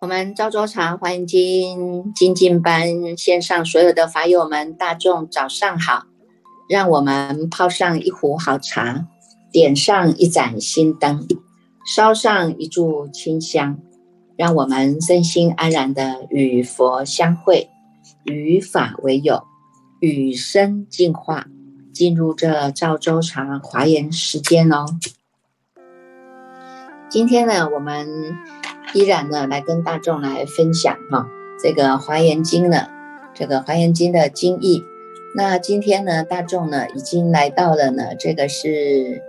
我们昭州茶欢迎经精进班线上所有的法友们，大众早上好！让我们泡上一壶好茶，点上一盏心灯，烧上一炷清香，让我们身心安然的与佛相会，与法为友，与生进化，进入这赵州茶华严时间哦。今天呢，我们。依然呢，来跟大众来分享哈，这个《华严经》呢，这个《华严经》的经义。那今天呢，大众呢已经来到了呢，这个是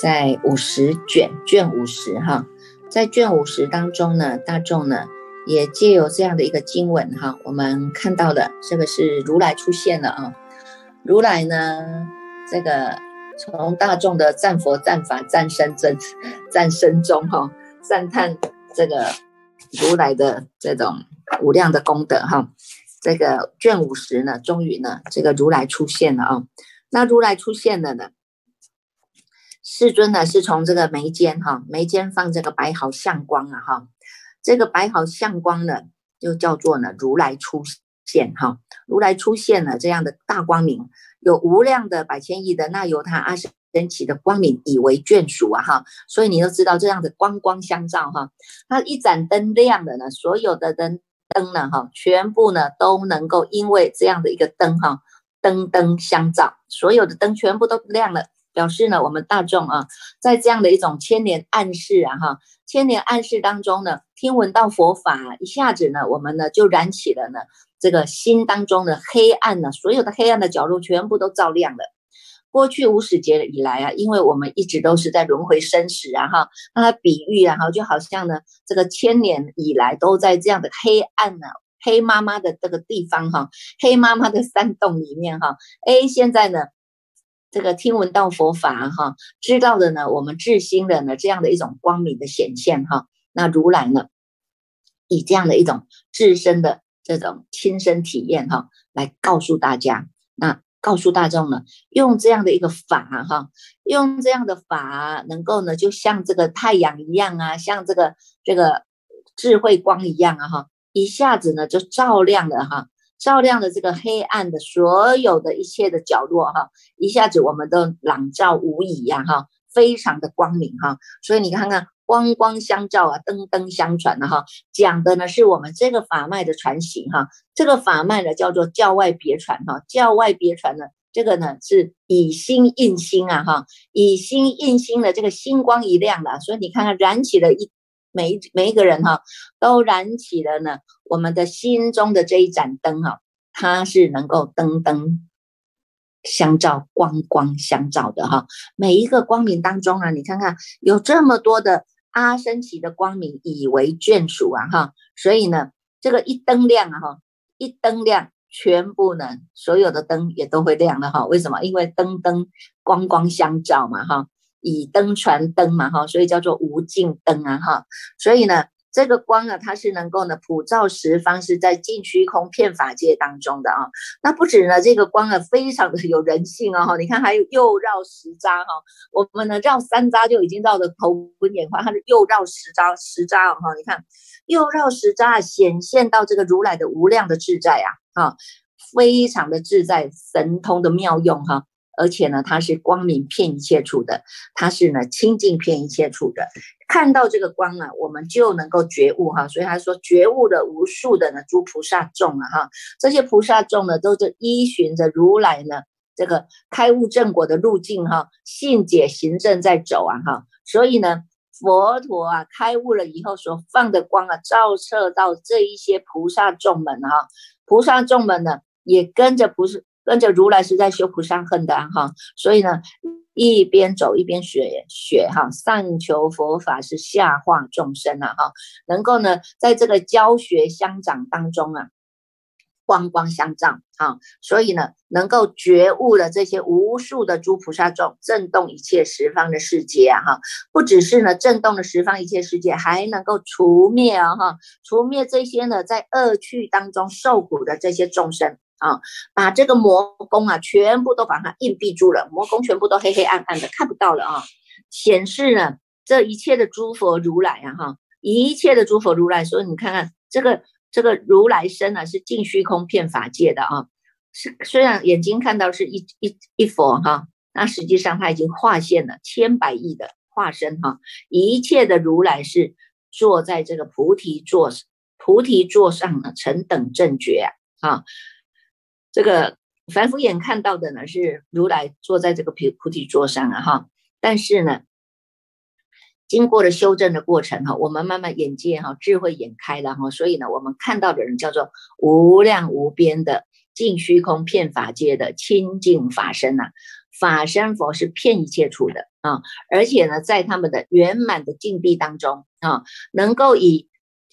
在五十卷卷五十哈，在卷五十当中呢，大众呢也借由这样的一个经文哈，我们看到了这个是如来出现了啊，如来呢，这个从大众的赞佛、赞法、赞身、赞赞身中哈，赞叹。这个如来的这种无量的功德哈，这个卷五十呢，终于呢，这个如来出现了啊。那如来出现了呢，世尊呢是从这个眉间哈，眉间放这个白毫相光啊哈，这个白毫相光呢，就叫做呢如来出现哈，如来出现了这样的大光明，有无量的百千亿的那由他阿僧。升起的光明以为眷属啊哈，所以你都知道这样的光光相照哈，它一盏灯亮了呢，所有的灯灯呢哈，全部呢都能够因为这样的一个灯哈，灯灯相照，所有的灯全部都亮了，表示呢我们大众啊，在这样的一种千年暗示啊哈，千年暗示当中呢，听闻到佛法，一下子呢我们呢就燃起了呢这个心当中的黑暗呢，所有的黑暗的角落全部都照亮了。过去无始劫以来啊，因为我们一直都是在轮回生死啊，哈，那它比喻啊，哈，就好像呢，这个千年以来都在这样的黑暗呢，黑妈妈的这个地方哈，黑妈妈的山洞里面哈，哎，现在呢，这个听闻到佛法哈，知道的呢，我们至心的呢，这样的一种光明的显现哈，那如来呢，以这样的一种自身的这种亲身体验哈，来告诉大家那。告诉大众呢，用这样的一个法哈，用这样的法，能够呢，就像这个太阳一样啊，像这个这个智慧光一样啊哈，一下子呢就照亮了哈，照亮了这个黑暗的所有的一切的角落哈，一下子我们都朗照无遗呀哈，非常的光明哈，所以你看看。光光相照啊，灯灯相传的哈，讲的呢是我们这个法脉的传行哈，这个法脉呢叫做教外别传哈，教外别传呢，这个呢是以心印心啊哈，以心印心的这个星光一亮了，所以你看看燃起了一每一每一个人哈，都燃起了呢我们的心中的这一盏灯哈，它是能够灯灯相照，光光相照的哈，每一个光明当中啊，你看看有这么多的。阿升起的光明以为眷属啊哈，所以呢，这个一灯亮啊哈，一灯亮，全部呢所有的灯也都会亮了哈。为什么？因为灯灯光光相照嘛哈，以灯传灯嘛哈，所以叫做无尽灯啊哈。所以呢。这个光啊，它是能够呢普照十方，是在尽虚空遍法界当中的啊。那不止呢，这个光啊，非常的有人性哦。你看，还有又绕十匝哈，我们呢绕三匝就已经绕的头昏眼花，它是又绕十匝，十匝哈。你看，又绕十匝，显现到这个如来的无量的自在啊，哈，非常的自在，神通的妙用哈。而且呢，它是光明遍一切处的，它是呢清净遍一切处的。看到这个光啊，我们就能够觉悟哈。所以他说，觉悟的无数的呢诸菩萨众啊哈，这些菩萨众呢，都是依循着如来呢这个开悟正果的路径哈，信解行正在走啊哈。所以呢，佛陀啊开悟了以后所放的光啊，照射到这一些菩萨众们哈，菩萨众们呢也跟着菩萨。跟着如来是在修菩萨恨的哈，所以呢，一边走一边学学哈，上求佛法是下化众生啊哈，能够呢，在这个教学相长当中啊，光光相照啊，所以呢，能够觉悟了这些无数的诸菩萨众，震动一切十方的世界啊哈，不只是呢震动了十方一切世界，还能够除灭啊哈，除灭这些呢在恶趣当中受苦的这些众生。啊，把这个魔宫啊全部都把它隐蔽住了，魔宫全部都黑黑暗暗的看不到了啊，显示呢这一切的诸佛如来啊哈，一切的诸佛如来，所以你看看这个。这个如来身呢，是净虚空遍法界的啊，是虽然眼睛看到是一一一佛哈，那实际上他已经化现了千百亿的化身哈，一切的如来是坐在这个菩提座菩提座上呢，成等正觉啊，这个凡夫眼看到的呢是如来坐在这个菩菩提座上啊哈，但是呢。经过了修正的过程哈，我们慢慢眼界哈，智慧眼开了哈，所以呢，我们看到的人叫做无量无边的净虚空遍法界的清净法身呐，法身佛是骗一切处的啊，而且呢，在他们的圆满的境地当中啊，能够以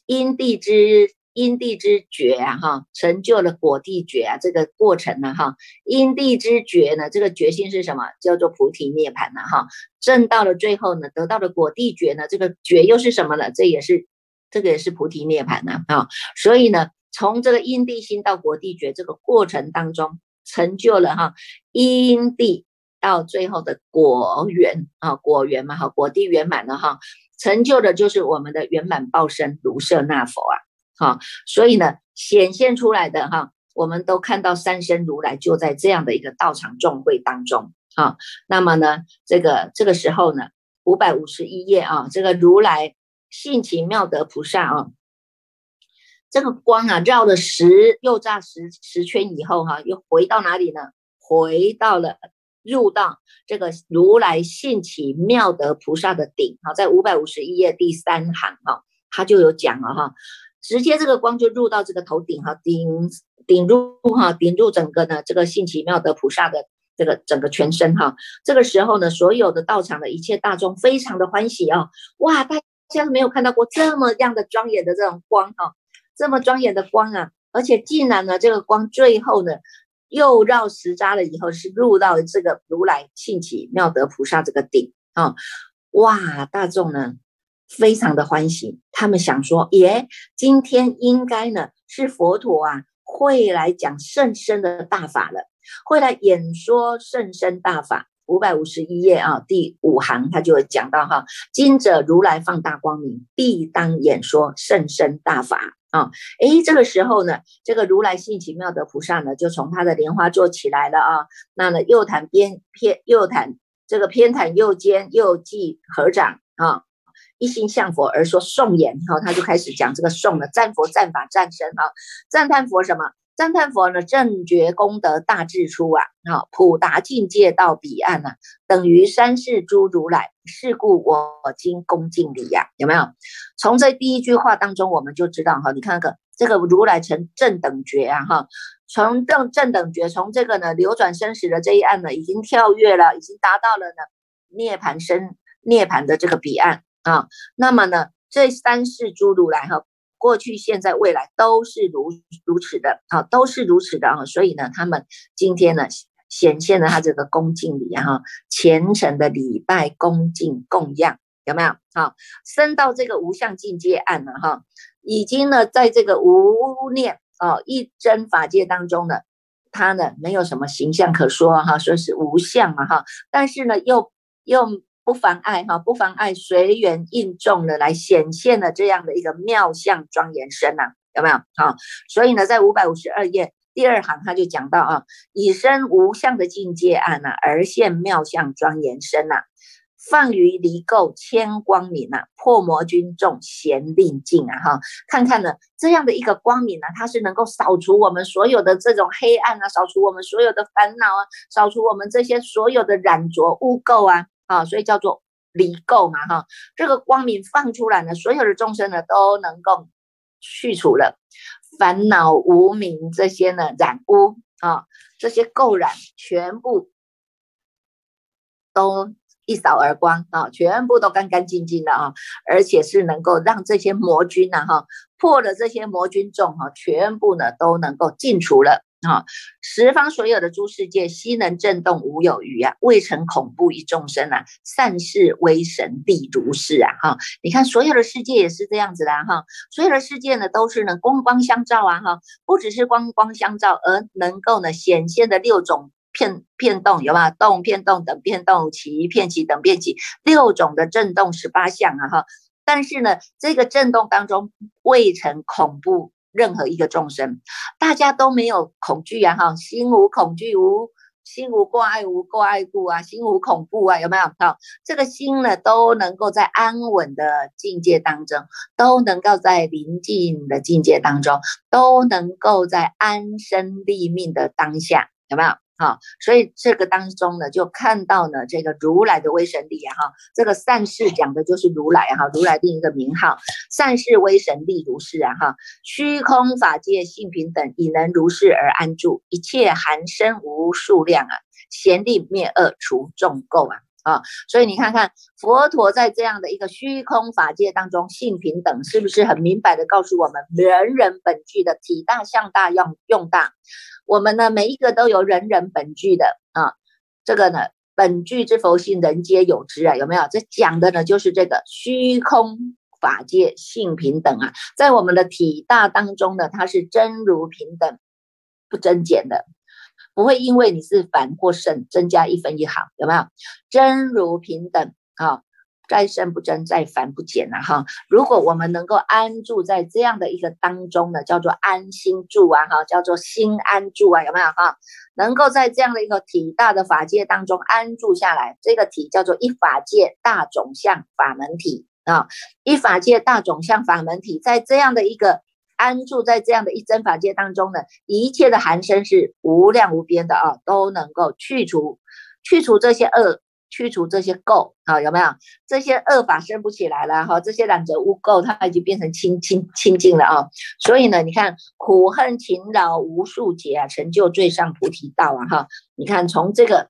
因地之。因地之觉啊，哈，成就了果地觉啊，这个过程呢，哈，因地之觉呢，这个决心是什么？叫做菩提涅盘呐，哈，证到了最后呢，得到了果地觉呢，这个觉又是什么呢？这也是，这个也是菩提涅盘呐，啊，所以呢，从这个因地心到果地觉这个过程当中，成就了哈，因地到最后的果圆啊，果圆嘛，哈，果地圆满了哈，成就的就是我们的圆满报身卢舍那佛啊。好，所以呢，显现出来的哈，我们都看到三身如来就在这样的一个道场众会当中啊。那么呢，这个这个时候呢，五百五十一页啊，这个如来性情妙德菩萨啊，这个光啊绕了十又炸十十圈以后哈，又回到哪里呢？回到了入到这个如来性起妙德菩萨的顶啊，在五百五十一页第三行哈，他就有讲了哈。直接这个光就入到这个头顶哈，顶顶入哈，顶入整个呢这个性奇妙的菩萨的这个整个全身哈。这个时候呢，所有的道场的一切大众非常的欢喜啊！哇，大家没有看到过这么样的庄严的这种光哈，这么庄严的光啊！而且竟然呢，这个光最后呢又绕十匝了以后，是入到这个如来性奇妙德菩萨这个顶啊！哇，大众呢？非常的欢喜，他们想说，耶，今天应该呢是佛陀啊会来讲甚深的大法了，会来演说甚深大法。五百五十一页啊，第五行他就讲到哈，今者如来放大光明，必当演说甚深大法啊。诶，这个时候呢，这个如来性奇妙的菩萨呢，就从他的莲花座起来了啊，那呢右袒边偏右袒这个偏袒右肩，右髻合掌啊。一心向佛而说颂言，哈，他就开始讲这个颂了，赞佛、赞法、赞身，哈，赞叹佛什么？赞叹佛呢？正觉功德大智出啊，啊，普达境界到彼岸啊，等于三世诸如来，是故我今恭敬礼呀，有没有？从这第一句话当中，我们就知道哈，你看看这个如来成正等觉啊，哈，从正正等觉，从这个呢流转生死的这一岸呢，已经跳跃了，已经达到了呢涅盘生涅盘的这个彼岸。啊，那么呢，这三世诸如来哈，过去、现在、未来都是如如此的啊，都是如此的啊，所以呢，他们今天呢，显现了他这个恭敬礼哈，虔诚的礼拜、恭敬供养，有没有？好，升到这个无相境界岸了哈，已经呢，在这个无念啊一真法界当中呢，他呢没有什么形象可说哈，说是无相嘛哈，但是呢，又又。不妨碍哈，不妨碍随缘应众的来显现了这样的一个妙相庄严身呐，有没有？好，所以呢，在五百五十二页第二行他就讲到啊，以身无相的境界案呐，而现妙相庄严身呐，放于离垢千光明呐，破魔军众贤令境啊哈，看看呢这样的一个光明呢，它是能够扫除我们所有的这种黑暗啊，扫除我们所有的烦恼啊，扫除我们这些所有的染浊污垢啊。啊，所以叫做离垢嘛，哈，这个光明放出来呢，所有的众生呢都能够去除了烦恼无明这些呢染污啊，这些垢染全部都一扫而光啊，全部都干干净净的啊，而且是能够让这些魔君呢哈破了这些魔军众哈，全部呢都能够尽除了。啊，十方所有的诸世界，悉能震动，无有余啊！未曾恐怖于众生啊，善事威神地如是啊！哈，你看所有的世界也是这样子的哈，所有的世界呢都是呢光光相照啊哈，不只是光光相照，而能够呢显现的六种片片动有吧？动片动等片动，起片起等片起，六种的震动十八相啊哈，但是呢这个震动当中未曾恐怖。任何一个众生，大家都没有恐惧啊，哈，心无恐惧，无心无挂碍，无挂碍故啊，心无恐怖啊，有没有？好，这个心呢，都能够在安稳的境界当中，都能够在宁静的境界当中，都能够在安身立命的当下，有没有？好，所以这个当中呢，就看到呢，这个如来的威神力啊，哈，这个善事讲的就是如来啊，哈，如来另一个名号，善事威神力如是啊，哈，虚空法界性平等，已能如是而安住一切含生无数量啊，贤力灭恶除众垢啊，啊，所以你看看佛陀在这样的一个虚空法界当中性平等，是不是很明白的告诉我们，人人本具的体大相大用用大。我们呢，每一个都有人人本具的啊，这个呢，本具之佛性，人皆有之啊，有没有？这讲的呢，就是这个虚空法界性平等啊，在我们的体大当中呢，它是真如平等，不增减的，不会因为你是凡或圣增加一分一毫，有没有？真如平等啊。再生不增，再繁不减呐哈！如果我们能够安住在这样的一个当中呢，叫做安心住啊哈，叫做心安住啊，有没有哈？能够在这样的一个体大的法界当中安住下来，这个体叫做一法界大种相法门体啊，一法界大种相法门体，在这样的一个安住在这样的一真法界当中呢，一切的寒生是无量无边的啊，都能够去除去除这些恶。去除这些垢啊，有没有这些恶法生不起来了哈？这些染着污垢，它已经变成清清清净了啊。所以呢，你看苦恨勤劳无数劫啊，成就最上菩提道啊哈。你看从这个，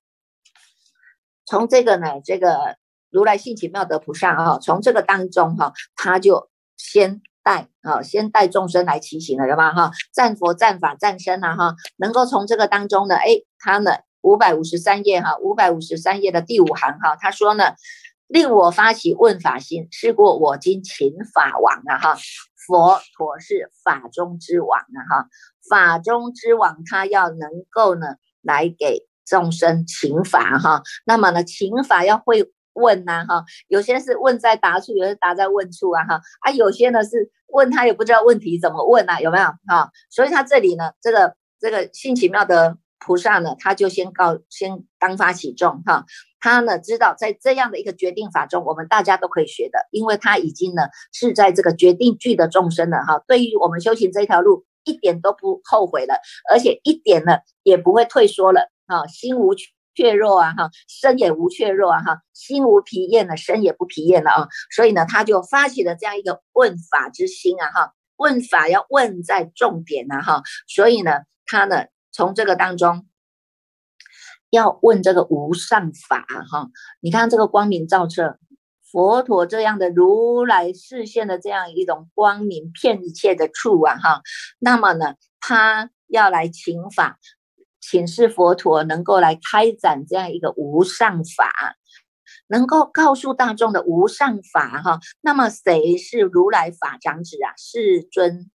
从这个呢，这个如来性起妙德菩萨啊，从这个当中哈，他就先带啊，先带众生来骑行了，有吗哈？战佛、战法、战身啊哈，能够从这个当中呢，哎，他呢。五百五十三页哈，五百五十三页的第五行哈，他说呢，令我发起问法心，是过我今请法王啊哈，佛陀是法中之王啊哈，法中之王他要能够呢来给众生请法哈，那么呢请法要会问呐哈，有些是问在答处，有些答在问处啊哈，啊有些呢是问他也不知道问题怎么问啊，有没有哈？所以他这里呢，这个这个性奇妙的。菩萨呢，他就先告，先当发起众哈，他呢知道在这样的一个决定法中，我们大家都可以学的，因为他已经呢是在这个决定句的众生了哈，对于我们修行这条路一点都不后悔了，而且一点呢也不会退缩了哈，心无怯弱啊哈，身也无怯弱啊哈，心无疲厌了，身也不疲厌了啊，所以呢他就发起了这样一个问法之心啊哈，问法要问在重点呐哈，所以呢他呢。从这个当中，要问这个无上法哈，你看这个光明照彻，佛陀这样的如来视线的这样一种光明骗一切的处啊哈，那么呢，他要来请法，请示佛陀能够来开展这样一个无上法，能够告诉大众的无上法哈，那么谁是如来法长子啊？世尊。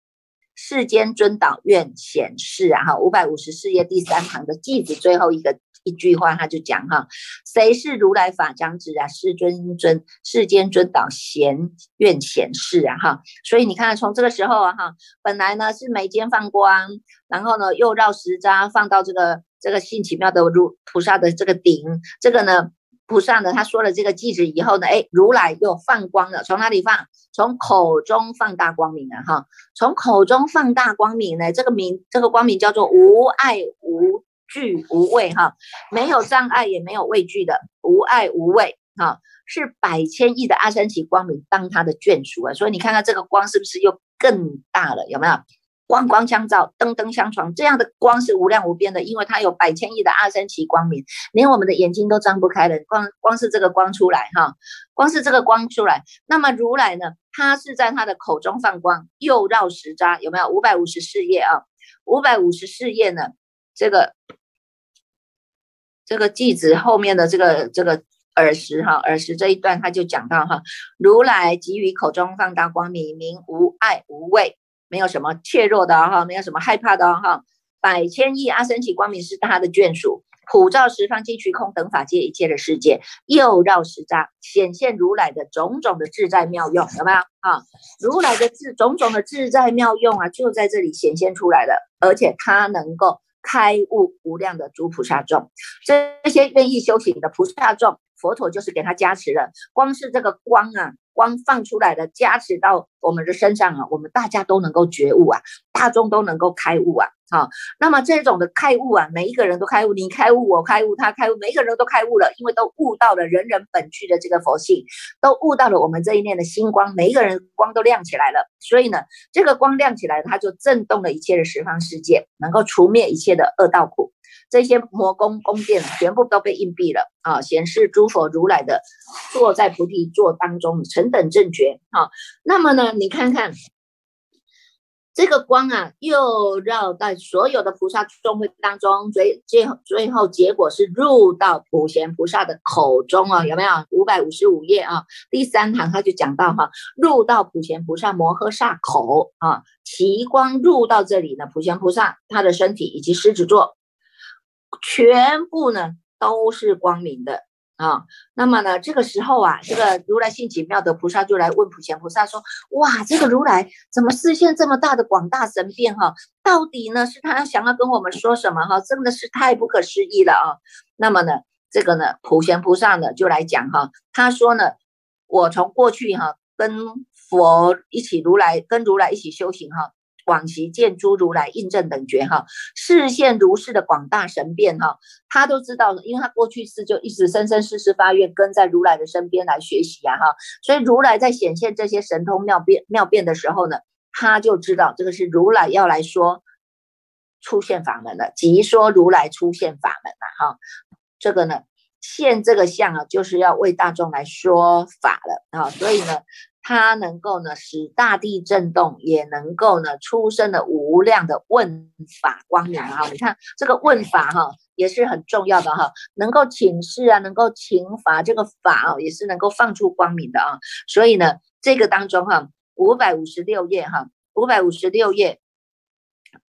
世间尊导愿显示啊哈，五百五十四页第三行的句子最后一个一句话，他就讲哈，谁是如来法长子啊？世尊尊世间尊导贤愿显示啊哈，所以你看从这个时候啊哈，本来呢是眉间放光，然后呢又绕十匝放到这个这个性奇妙的如菩萨的这个顶，这个呢。菩萨呢，他说了这个句子以后呢，哎，如来又放光了，从哪里放？从口中放大光明啊，哈，从口中放大光明呢，这个明，这个光明叫做无爱无惧无畏哈，没有障碍也没有畏惧的，无爱无畏哈，是百千亿的阿三奇光明当他的眷属啊，所以你看看这个光是不是又更大了？有没有？光光相照，灯灯相传，这样的光是无量无边的，因为它有百千亿的阿三奇光明，连我们的眼睛都张不开了。光光是这个光出来哈，光是这个光出来，那么如来呢，他是在他的口中放光，又绕十匝，有没有五百五十四页啊？五百五十四页呢，这个这个句子后面的这个这个耳识哈，耳识这一段他就讲到哈，如来给予口中放大光明，名无爱无畏。没有什么怯弱的哈，没有什么害怕的哈。百千亿阿僧祇光明是他的眷属，普照十方尽虚空等法界一切的世界，又绕十匝，显现如来的种种的自在妙用，有没有啊？如来的自种种的自在妙用啊，就在这里显现出来了，而且他能够开悟无量的诸菩萨众，这些愿意修行的菩萨众，佛陀就是给他加持了，光是这个光啊。光放出来的加持到我们的身上啊，我们大家都能够觉悟啊，大众都能够开悟啊，好，那么这种的开悟啊，每一个人都开悟，你开悟，我开悟，他开悟，每一个人都开悟了，因为都悟到了人人本具的这个佛性，都悟到了我们这一念的星光，每一个人光都亮起来了，所以呢，这个光亮起来，它就震动了一切的十方世界，能够除灭一切的恶道苦。这些魔宫宫殿全部都被硬闭了啊！显示诸佛如来的坐在菩提座当中，成等正觉啊。那么呢，你看看这个光啊，又绕在所有的菩萨众会当中，最最最后结果是入到普贤菩萨的口中啊，有没有？五百五十五页啊，第三行他就讲到哈，入到普贤菩萨摩诃萨口啊，其光入到这里呢，普贤菩萨他的身体以及狮子座。全部呢都是光明的啊，那么呢这个时候啊，这个如来性奇妙的菩萨就来问普贤菩萨说：哇，这个如来怎么视现这么大的广大神变哈？到底呢是他想要跟我们说什么哈？真的是太不可思议了啊！那么呢这个呢普贤菩萨呢就来讲哈，他说呢，我从过去哈跟佛一起如来跟如来一起修行哈。往昔见诸如来印证等觉哈，视现如是的广大神变哈，他都知道，因为他过去世就一直生生世世发愿跟在如来的身边来学习呀哈，所以如来在显现这些神通妙变妙变的时候呢，他就知道这个是如来要来说出现法门了，即说如来出现法门了哈，这个呢现这个相啊，就是要为大众来说法了啊，所以呢。它能够呢使大地震动，也能够呢出生的无量的问法光明啊！你看这个问法哈也是很重要的哈，能够请示啊，能够请法，这个法啊也是能够放出光明的啊。所以呢，这个当中哈，五百五十六页哈，五百五十六页，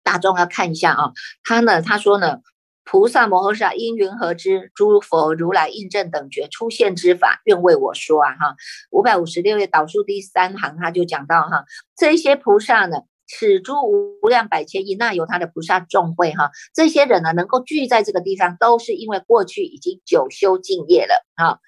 大众要看一下啊。他呢，他说呢。菩萨摩诃萨因云何之？诸佛如来印证等觉出现之法，愿为我说啊！哈，五百五十六页导数第三行，他就讲到哈，这些菩萨呢，此诸无量百千亿那由他的菩萨众会哈，这些人呢，能够聚在这个地方，都是因为过去已经久修敬业了啊。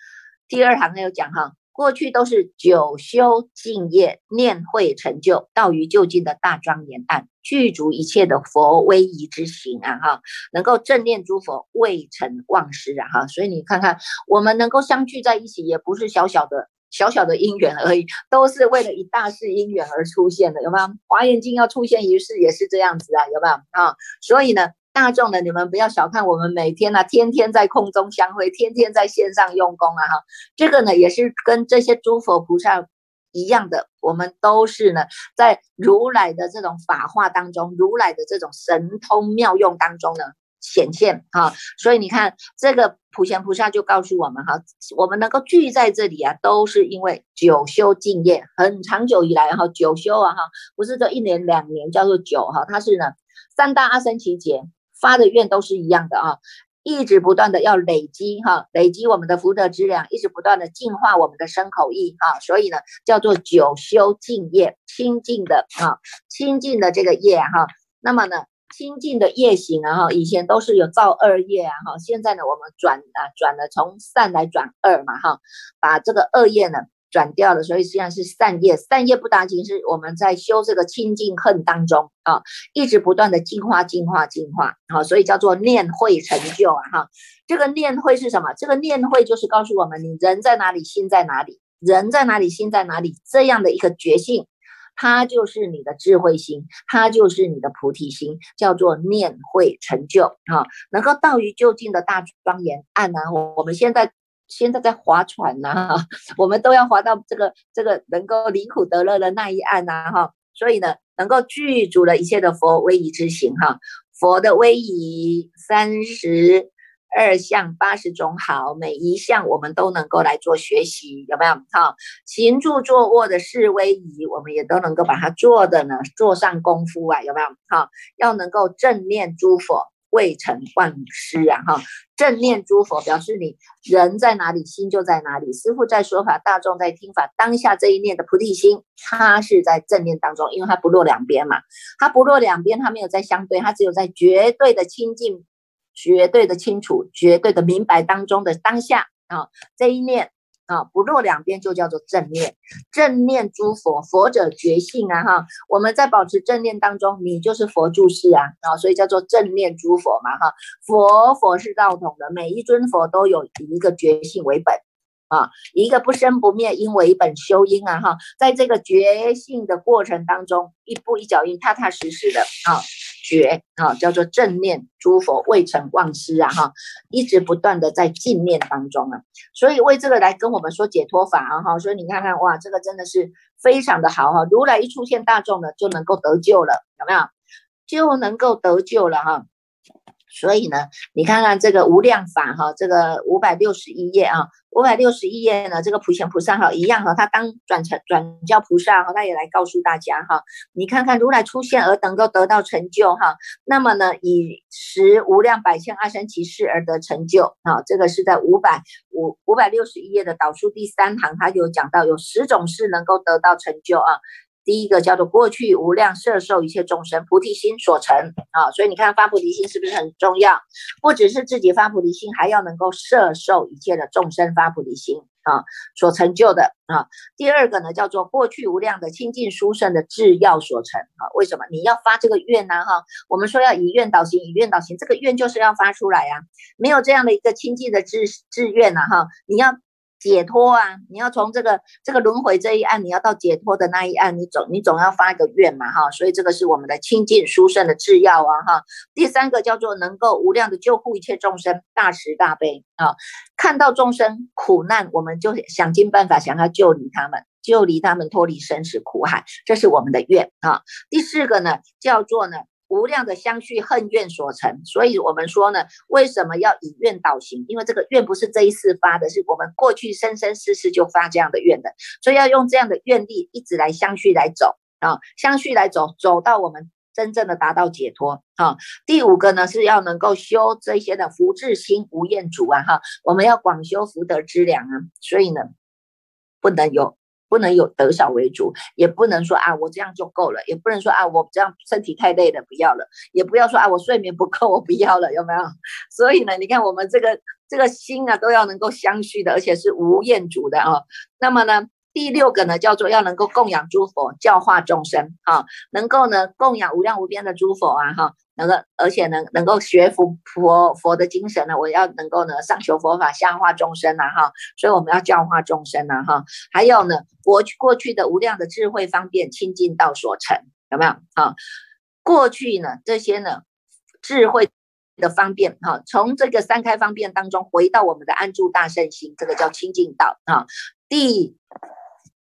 第二行他有讲哈。过去都是九修净业念会成就道于就近的大庄严岸，具足一切的佛威仪之行啊哈，能够正念诸佛未曾忘失啊哈，所以你看看我们能够相聚在一起，也不是小小的小小的因缘而已，都是为了一大事因缘而出现的，有没有？华严经要出现于世也是这样子啊，有没有啊？所以呢。大众的，你们不要小看我们每天呢，天天在空中相会，天天在线上用功啊！哈，这个呢也是跟这些诸佛菩萨一样的，我们都是呢在如来的这种法化当中，如来的这种神通妙用当中呢显现哈。所以你看，这个普贤菩萨就告诉我们哈，我们能够聚在这里啊，都是因为久修净业，很长久以来哈，久修啊哈，不是说一年两年叫做久哈，它是呢三大阿僧祇劫。发的愿都是一样的啊，一直不断的要累积哈，累积我们的福德质量，一直不断的净化我们的身口意啊，所以呢叫做九修净业，清净的啊，清净的这个业哈，那么呢清净的业行啊哈，以前都是有造恶业啊哈，现在呢我们转啊转了从善来转恶嘛哈，把这个恶业呢。转掉了，所以实际上是善业。善业不打紧，是我们在修这个清净恨当中啊，一直不断的净化、净化、净化啊，所以叫做念会成就啊哈。这个念会是什么？这个念会就是告诉我们，你人在哪里，心在哪里；人在哪里，心在哪里，这样的一个觉性。它就是你的智慧心，它就是你的菩提心，叫做念会成就啊，能够到于究竟的大庄严岸啊。我们现在现在在划船呐，我们都要划到这个这个能够离苦得乐的那一岸呐，哈。所以呢，能够具足了一切的佛威仪之行哈，佛的威仪三十。二项八十种好，每一项我们都能够来做学习，有没有？哈，行住坐卧的示威仪，我们也都能够把它做的呢，做上功夫啊，有没有？哈，要能够正念诸佛，未成万师啊，哈，正念诸佛表示你人在哪里，心就在哪里。师父在说法，大众在听法，当下这一念的菩提心，它是在正念当中，因为它不落两边嘛，它不落两边，它没有在相对，它只有在绝对的清净。绝对的清楚，绝对的明白当中的当下啊，这一念啊，不落两边就叫做正念。正念诸佛，佛者觉性啊哈，我们在保持正念当中，你就是佛住世啊啊，所以叫做正念诸佛嘛哈。佛佛是道统的，每一尊佛都有一个觉性为本啊，一个不生不灭因为一本修因啊哈，在这个觉性的过程当中，一步一脚印，踏踏实实的啊。觉啊，叫做正念诸佛未成忘失啊哈，一直不断的在净念当中啊，所以为这个来跟我们说解脱法啊哈，所以你看看哇，这个真的是非常的好哈，如来一出现，大众呢就能够得救了，有没有？就能够得救了哈。所以呢，你看看这个无量法哈，这个五百六十一页啊，五百六十一页呢，这个普贤菩萨哈一样哈，他当转成转教菩萨哈，他也来告诉大家哈，你看看如来出现而能够得到成就哈，那么呢，以十无量百千阿僧祇世而得成就啊，这个是在五百五五百六十一页的导数第三行，他有讲到有十种事能够得到成就啊。第一个叫做过去无量摄受一切众生菩提心所成啊，所以你看发菩提心是不是很重要？不只是自己发菩提心，还要能够摄受一切的众生发菩提心啊所成就的啊。第二个呢叫做过去无量的清净殊胜的智要所成啊。为什么你要发这个愿呢？哈，我们说要以愿导行，以愿导行，这个愿就是要发出来呀。没有这样的一个清净的志志愿呐，哈，你要。解脱啊！你要从这个这个轮回这一岸，你要到解脱的那一岸，你总你总要发一个愿嘛，哈！所以这个是我们的清净殊胜的制药啊，哈！第三个叫做能够无量的救护一切众生，大慈大悲啊！看到众生苦难，我们就想尽办法想要救离他们，救离他们脱离生死苦海，这是我们的愿啊！第四个呢，叫做呢。无量的相续恨怨所成，所以我们说呢，为什么要以愿导行？因为这个愿不是这一世发的，是我们过去生生世世就发这样的愿的，所以要用这样的愿力一直来相续来走啊，相续来走，走到我们真正的达到解脱啊。第五个呢，是要能够修这些的福智心无厌足啊哈，我们要广修福德之粮啊，所以呢，不能有。不能有得少为主，也不能说啊我这样就够了，也不能说啊我这样身体太累了不要了，也不要说啊我睡眠不够我不要了，有没有？所以呢，你看我们这个这个心啊都要能够相续的，而且是无厌足的啊。那么呢？第六个呢，叫做要能够供养诸佛，教化众生，啊，能够呢供养无量无边的诸佛啊，哈，能够而且能能够学佛佛佛的精神呢，我要能够呢上求佛法，下化众生呐，哈，所以我们要教化众生呐，哈，还有呢过去过去的无量的智慧方便清净道所成，有没有？哈，过去呢这些呢智慧的方便，哈，从这个三开方便当中回到我们的安住大圣心，这个叫清净道啊，第。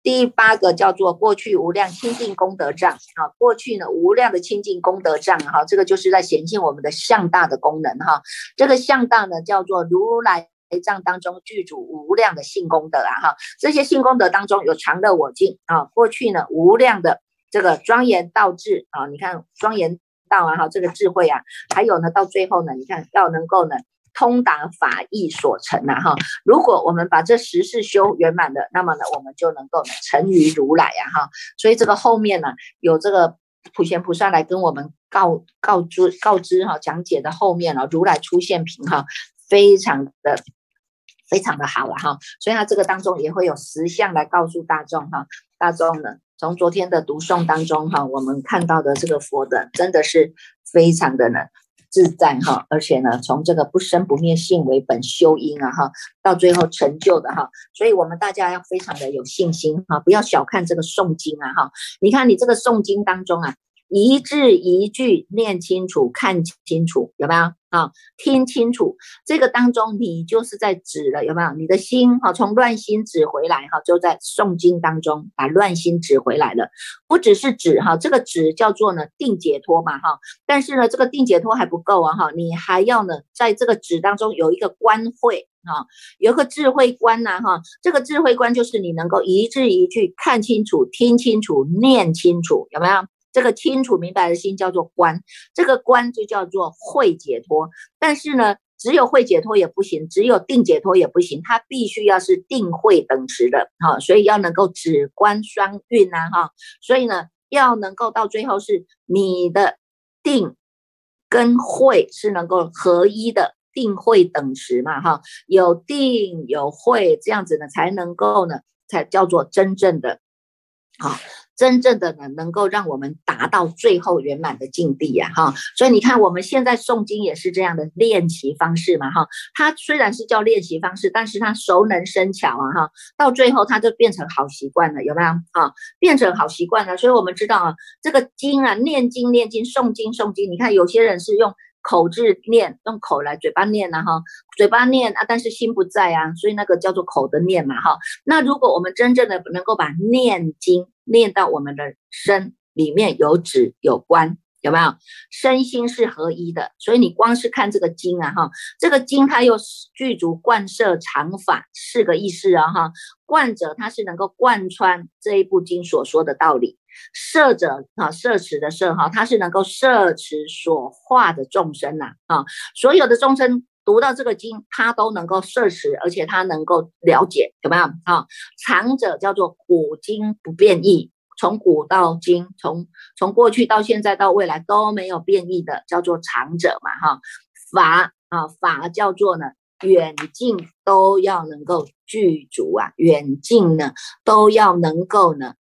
第八个叫做过去无量清净功德障，啊，过去呢无量的清净功德障，哈，这个就是在显现我们的向大的功能，哈，这个向大呢叫做如来藏当中具足无量的性功德啊，哈，这些性功德当中有常乐我净啊，过去呢无量的这个庄严道智啊，你看庄严道啊，哈，这个智慧啊，还有呢到最后呢，你看要能够呢。通达法义所成呐，哈！如果我们把这十事修圆满的，那么呢，我们就能够成于如来呀，哈！所以这个后面呢，有这个普贤菩萨来跟我们告告知告知哈，讲解的后面了，如来出现品哈，非常的非常的好了哈，所以他这个当中也会有实相来告诉大众哈，大众呢，从昨天的读诵当中哈，我们看到的这个佛的真的是非常的呢。自在哈，而且呢，从这个不生不灭性为本修因啊哈，到最后成就的哈，所以我们大家要非常的有信心哈，不要小看这个诵经啊哈，你看你这个诵经当中啊。一字一句念清楚，看清楚，有没有啊？听清楚，这个当中你就是在指了，有没有？你的心哈，从乱心指回来哈，就在诵经当中把乱心指回来了。不只是指哈，这个指叫做呢定解脱嘛哈。但是呢，这个定解脱还不够啊哈，你还要呢在这个指当中有一个观慧啊，有个智慧观呐哈。这个智慧观就是你能够一字一句看清楚、听清楚、念清楚，有没有？这个清楚明白的心叫做观，这个观就叫做会解脱。但是呢，只有会解脱也不行，只有定解脱也不行，它必须要是定慧等持的哈。所以要能够止观双运呐哈。所以呢，要能够到最后是你的定跟慧是能够合一的，定慧等时嘛哈。有定有慧这样子呢，才能够呢，才叫做真正的好。真正的呢，能够让我们达到最后圆满的境地呀，哈，所以你看我们现在诵经也是这样的练习方式嘛，哈，它虽然是叫练习方式，但是它熟能生巧啊，哈，到最后它就变成好习惯了，有没有？哈，变成好习惯了，所以我们知道啊，这个经啊，念经念经，诵经诵经，你看有些人是用。口字念，用口来嘴巴念呐哈，嘴巴念啊，但是心不在啊，所以那个叫做口的念嘛哈。那如果我们真正的能够把念经念到我们的身里面有止有观，有没有？身心是合一的，所以你光是看这个经啊哈，这个经它又具足贯彻常法四个意思啊哈。贯者它是能够贯穿这一部经所说的道理。摄者啊，摄持的摄哈，它是能够摄持所化的众生呐啊，所有的众生读到这个经，他都能够摄持，而且他能够了解，有没有啊？长者叫做古今不变异，从古到今，从从过去到现在到未来都没有变异的，叫做长者嘛哈。法啊法叫做呢远近都要能够具足啊，远近呢都要能够呢。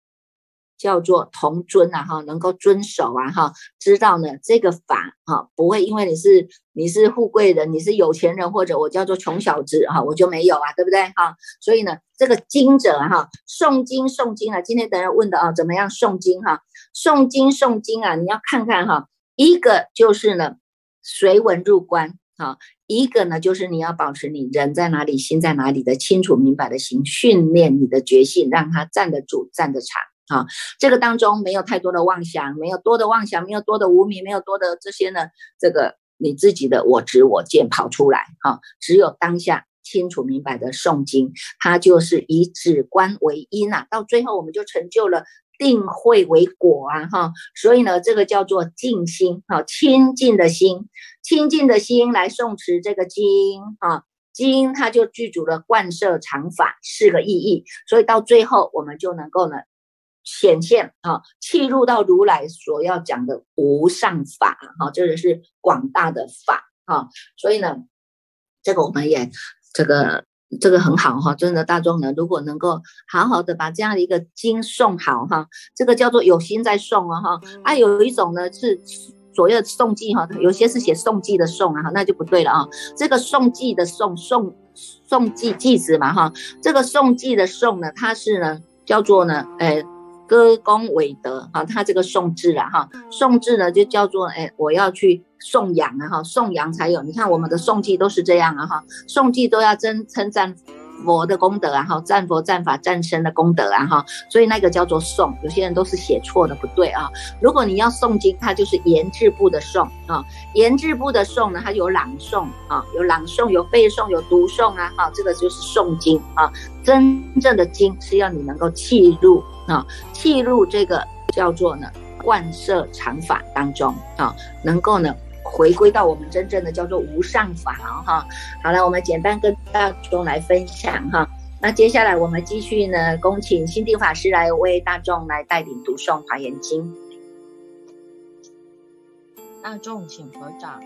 叫做同尊啊哈，能够遵守啊哈，知道呢这个法哈不会因为你是你是富贵人，你是有钱人，或者我叫做穷小子哈，我就没有啊，对不对哈？所以呢，这个经者哈，诵经诵经啊，今天等人问的啊，怎么样诵经哈？诵经诵经啊，你要看看哈，一个就是呢随文入关哈，一个呢就是你要保持你人在哪里，心在哪里的清楚明白的心，训练你的觉性，让它站得住，站得长。啊，这个当中没有太多的妄想，没有多的妄想，没有多的无名，没有多的这些呢，这个你自己的我执我见跑出来，哈，只有当下清楚明白的诵经，它就是以止观为因啊，到最后我们就成就了定慧为果啊，哈，所以呢，这个叫做静心，哈，清净的心，清净的心来诵持这个经，啊，经它就具足了贯摄常法四个意义，所以到最后我们就能够呢。显现啊，契入到如来所要讲的无上法哈，这个是广大的法哈，所以呢，这个我们也这个这个很好哈，真的大众呢，如果能够好好的把这样的一个经诵好哈，这个叫做有心在诵啊哈，啊有一种呢是所谓的诵记哈，有些是写诵记的诵啊哈，那就不对了啊，这个诵记的诵诵诵记记子嘛哈，这个诵记的诵呢，它是呢叫做呢，诶。歌功伟德哈，他这个颂字啊哈，颂字呢就叫做哎，我要去颂扬啊哈，颂扬才有。你看我们的颂记都是这样啊哈，颂记都要称称赞。佛的功德啊，哈，战佛战法战身的功德啊，哈，所以那个叫做诵，有些人都是写错的，不对啊。如果你要诵经，它就是言字部的诵啊，言字部的诵呢，它有朗诵啊，有朗诵，有背诵，有读诵啊，哈，这个就是诵经啊。真正的经是要你能够契入啊，契入这个叫做呢贯摄常法当中啊，能够呢。回归到我们真正的叫做无上法哈，好了，我们简单跟大众来分享哈。那接下来我们继续呢，恭请心定法师来为大众来带领读诵华严经。大众请合掌。